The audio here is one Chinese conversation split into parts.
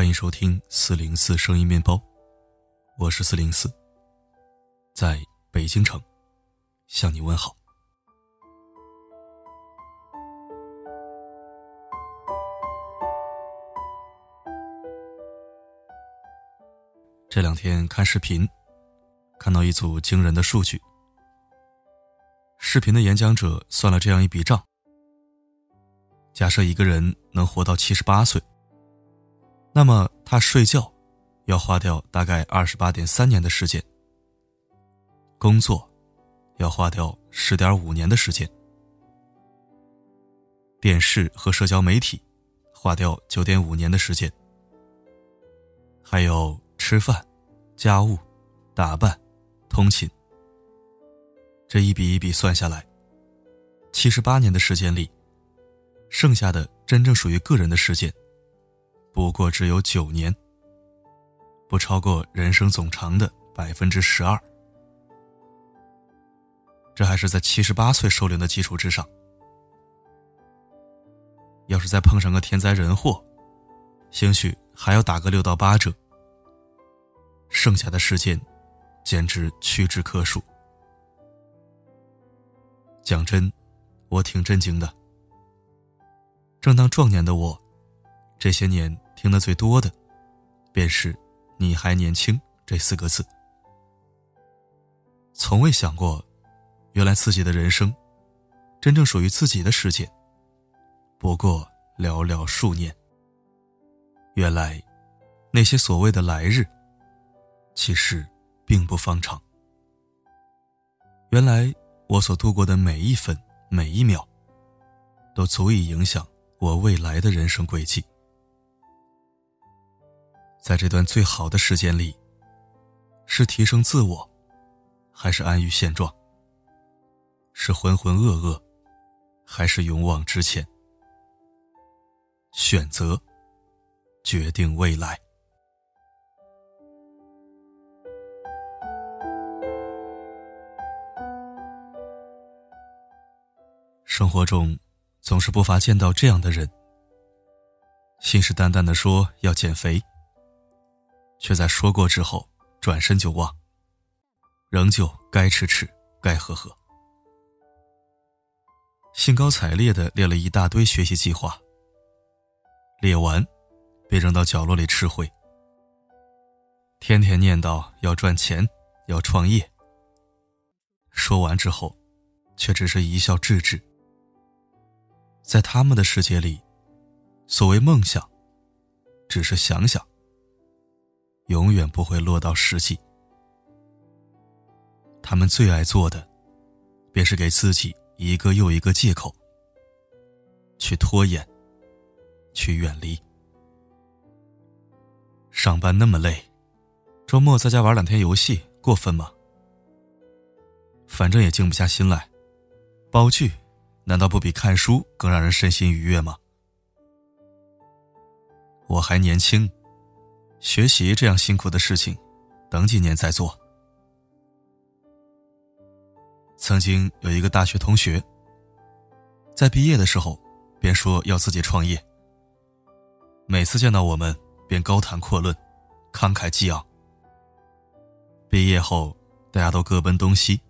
欢迎收听四零四声音面包，我是四零四，在北京城向你问好。这两天看视频，看到一组惊人的数据。视频的演讲者算了这样一笔账：假设一个人能活到七十八岁。那么他睡觉，要花掉大概二十八点三年的时间。工作，要花掉十点五年的时间。电视和社交媒体，花掉九点五年的时间。还有吃饭、家务、打扮、通勤。这一笔一笔算下来，七十八年的时间里，剩下的真正属于个人的时间。不过只有九年，不超过人生总长的百分之十二。这还是在七十八岁寿龄的基础之上。要是再碰上个天灾人祸，兴许还要打个六到八折。剩下的时间，简直屈指可数。讲真，我挺震惊的。正当壮年的我。这些年听得最多的，便是“你还年轻”这四个字。从未想过，原来自己的人生，真正属于自己的时间，不过寥寥数年。原来，那些所谓的来日，其实并不方长。原来，我所度过的每一分每一秒，都足以影响我未来的人生轨迹。在这段最好的时间里，是提升自我，还是安于现状？是浑浑噩噩，还是勇往直前？选择决定未来。生活中，总是不乏见到这样的人，信誓旦旦的说要减肥。却在说过之后转身就忘，仍旧该吃吃，该喝喝，兴高采烈的列了一大堆学习计划。列完，便扔到角落里吃灰。天天念叨要赚钱，要创业。说完之后，却只是一笑置之。在他们的世界里，所谓梦想，只是想想。永远不会落到实际。他们最爱做的，便是给自己一个又一个借口，去拖延，去远离。上班那么累，周末在家玩两天游戏，过分吗？反正也静不下心来，煲剧，难道不比看书更让人身心愉悦吗？我还年轻。学习这样辛苦的事情，等几年再做。曾经有一个大学同学，在毕业的时候，便说要自己创业。每次见到我们，便高谈阔论，慷慨激昂。毕业后，大家都各奔东西，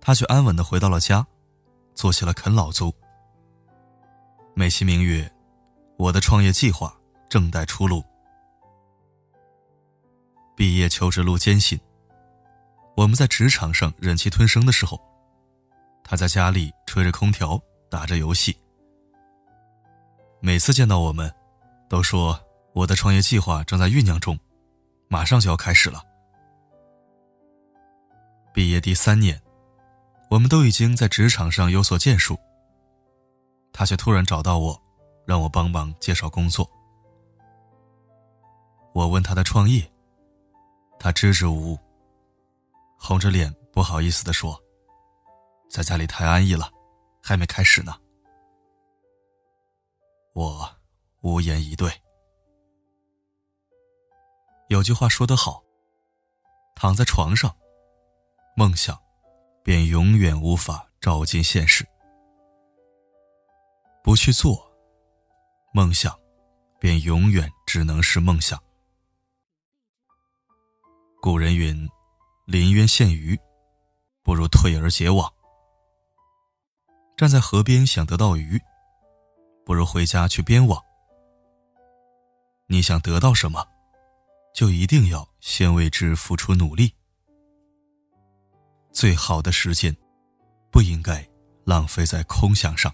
他却安稳的回到了家，做起了啃老族。美其名曰：“我的创业计划正待出炉。”毕业求职路艰辛，我们在职场上忍气吞声的时候，他在家里吹着空调打着游戏。每次见到我们，都说我的创业计划正在酝酿中，马上就要开始了。毕业第三年，我们都已经在职场上有所建树，他却突然找到我，让我帮忙介绍工作。我问他的创业。他支支吾吾，红着脸不好意思的说：“在家里太安逸了，还没开始呢。”我无言以对。有句话说得好：“躺在床上，梦想便永远无法照进现实；不去做，梦想便永远只能是梦想。古人云：“临渊羡鱼，不如退而结网。”站在河边想得到鱼，不如回家去编网。你想得到什么，就一定要先为之付出努力。最好的时间，不应该浪费在空想上。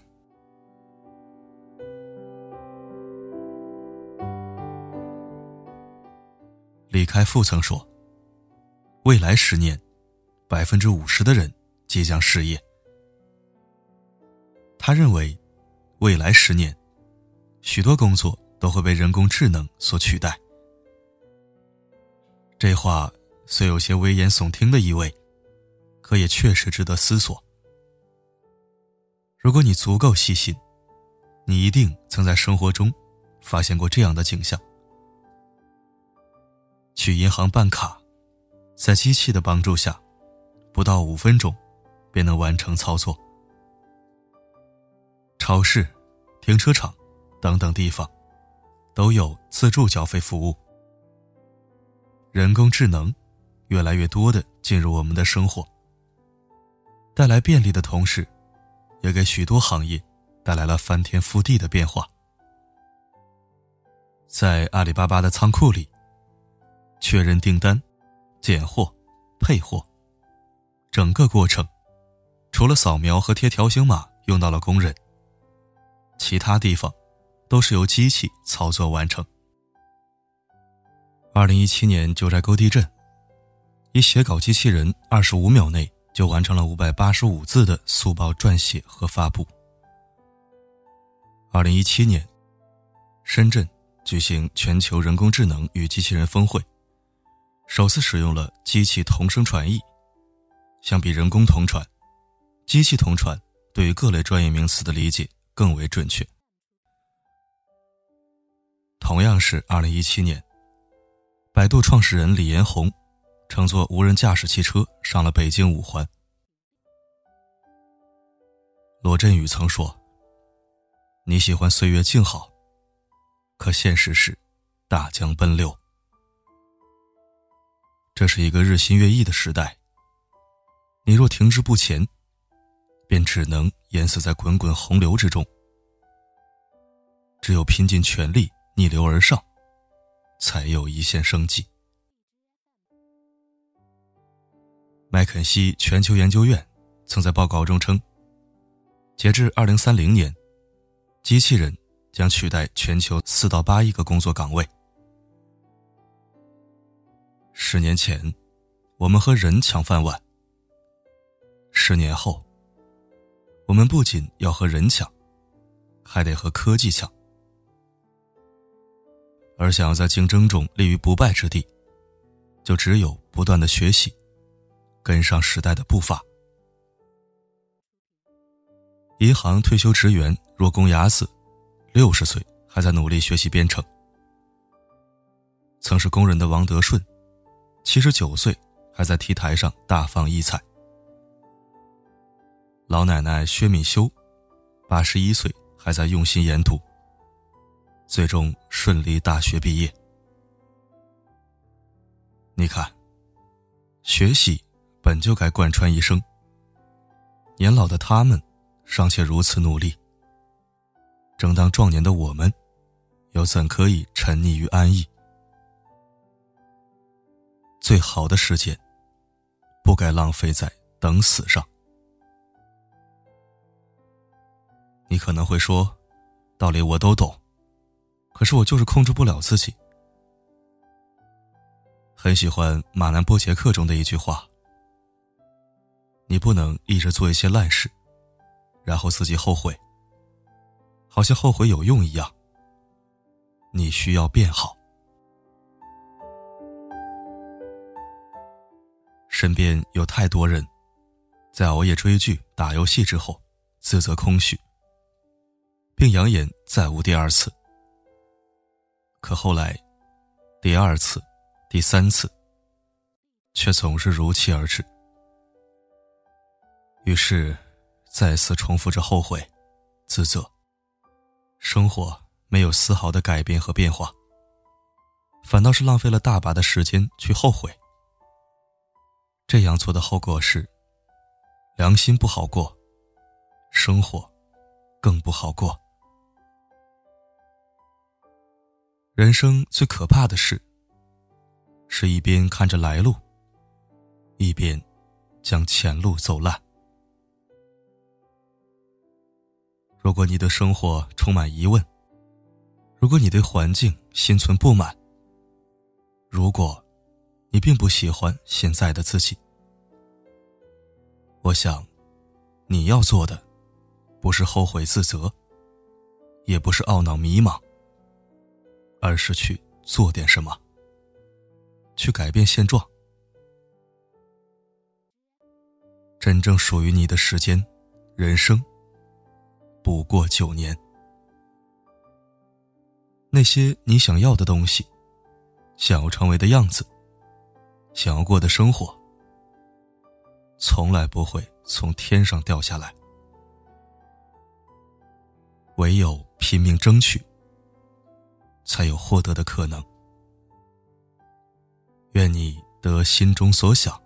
李开复曾说：“未来十年，百分之五十的人即将失业。”他认为，未来十年，许多工作都会被人工智能所取代。这话虽有些危言耸听的意味，可也确实值得思索。如果你足够细心，你一定曾在生活中发现过这样的景象：去银行办卡，在机器的帮助下，不到五分钟便能完成操作。超市、停车场等等地方，都有自助缴费服务。人工智能越来越多的进入我们的生活，带来便利的同时，也给许多行业带来了翻天覆地的变化。在阿里巴巴的仓库里，确认订单、拣货、配货，整个过程，除了扫描和贴条形码用到了工人。其他地方，都是由机器操作完成。二零一七年九寨沟地震，一写稿机器人二十五秒内就完成了五百八十五字的速报撰写和发布。二零一七年，深圳举行全球人工智能与机器人峰会，首次使用了机器同声传译。相比人工同传，机器同传对于各类专业名词的理解。更为准确。同样是二零一七年，百度创始人李彦宏乘坐无人驾驶汽车上了北京五环。罗振宇曾说：“你喜欢岁月静好，可现实是大江奔流。这是一个日新月异的时代。你若停滞不前。”便只能淹死在滚滚洪流之中。只有拼尽全力逆流而上，才有一线生机。麦肯锡全球研究院曾在报告中称，截至二零三零年，机器人将取代全球四到八亿个工作岗位。十年前，我们和人抢饭碗；十年后，我们不仅要和人抢，还得和科技抢。而想要在竞争中立于不败之地，就只有不断的学习，跟上时代的步伐。银行退休职员若宫雅子，六十岁还在努力学习编程。曾是工人的王德顺，七十九岁还在 T 台上大放异彩。老奶奶薛敏修，八十一岁还在用心研读，最终顺利大学毕业。你看，学习本就该贯穿一生。年老的他们尚且如此努力，正当壮年的我们，又怎可以沉溺于安逸？最好的时间，不该浪费在等死上。你可能会说，道理我都懂，可是我就是控制不了自己。很喜欢马南波杰克中的一句话：“你不能一直做一些烂事，然后自己后悔，好像后悔有用一样。你需要变好。”身边有太多人，在熬夜追剧、打游戏之后，自责空虚。并扬言再无第二次。可后来，第二次、第三次，却总是如期而至。于是，再次重复着后悔、自责。生活没有丝毫的改变和变化，反倒是浪费了大把的时间去后悔。这样做的后果是，良心不好过，生活更不好过。人生最可怕的事，是一边看着来路，一边将前路走烂。如果你的生活充满疑问，如果你对环境心存不满，如果，你并不喜欢现在的自己，我想，你要做的，不是后悔自责，也不是懊恼迷茫，而是去做点什么，去改变现状。真正属于你的时间，人生，不过九年。那些你想要的东西。想要成为的样子，想要过的生活，从来不会从天上掉下来。唯有拼命争取，才有获得的可能。愿你得心中所想，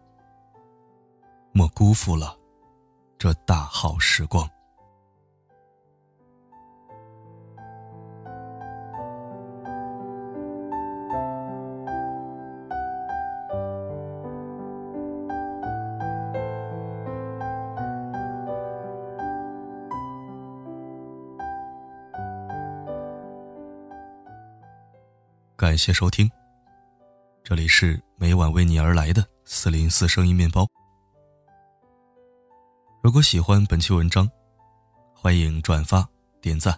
莫辜负了这大好时光。感谢收听，这里是每晚为你而来的四零四声音面包。如果喜欢本期文章，欢迎转发点赞。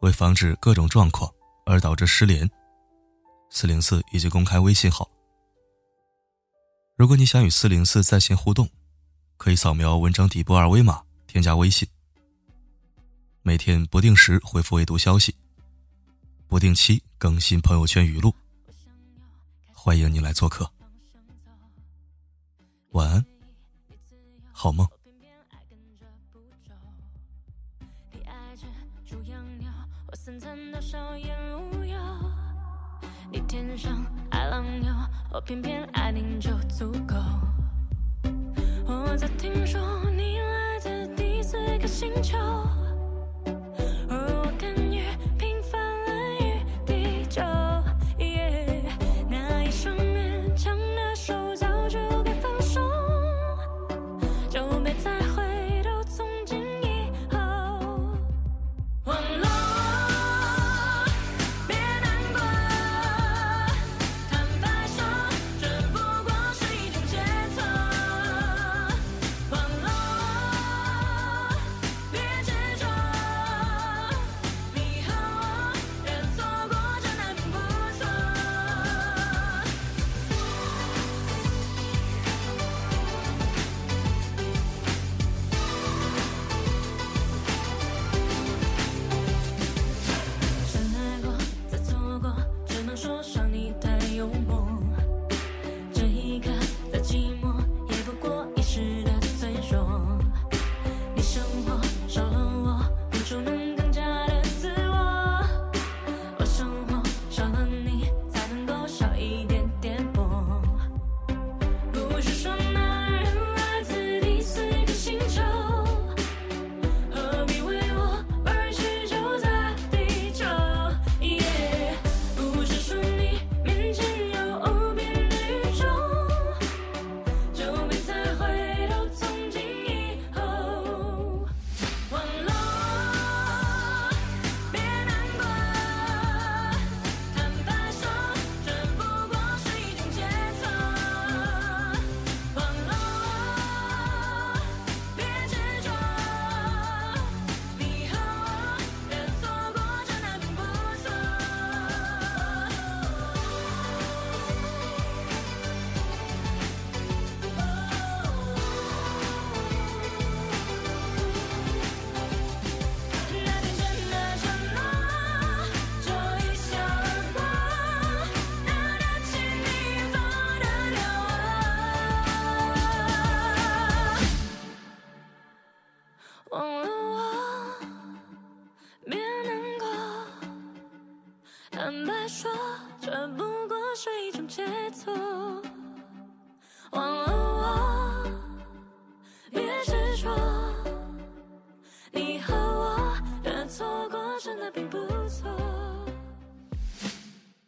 为防止各种状况而导致失联，四零四已经公开微信号。如果你想与四零四在线互动，可以扫描文章底部二维码添加微信。每天不定时回复未读消息。不定期更新朋友圈语录，欢迎你来做客。晚安，好梦。你天上爱浪游，我偏偏爱你就足够。我在听说你来自第四个星球。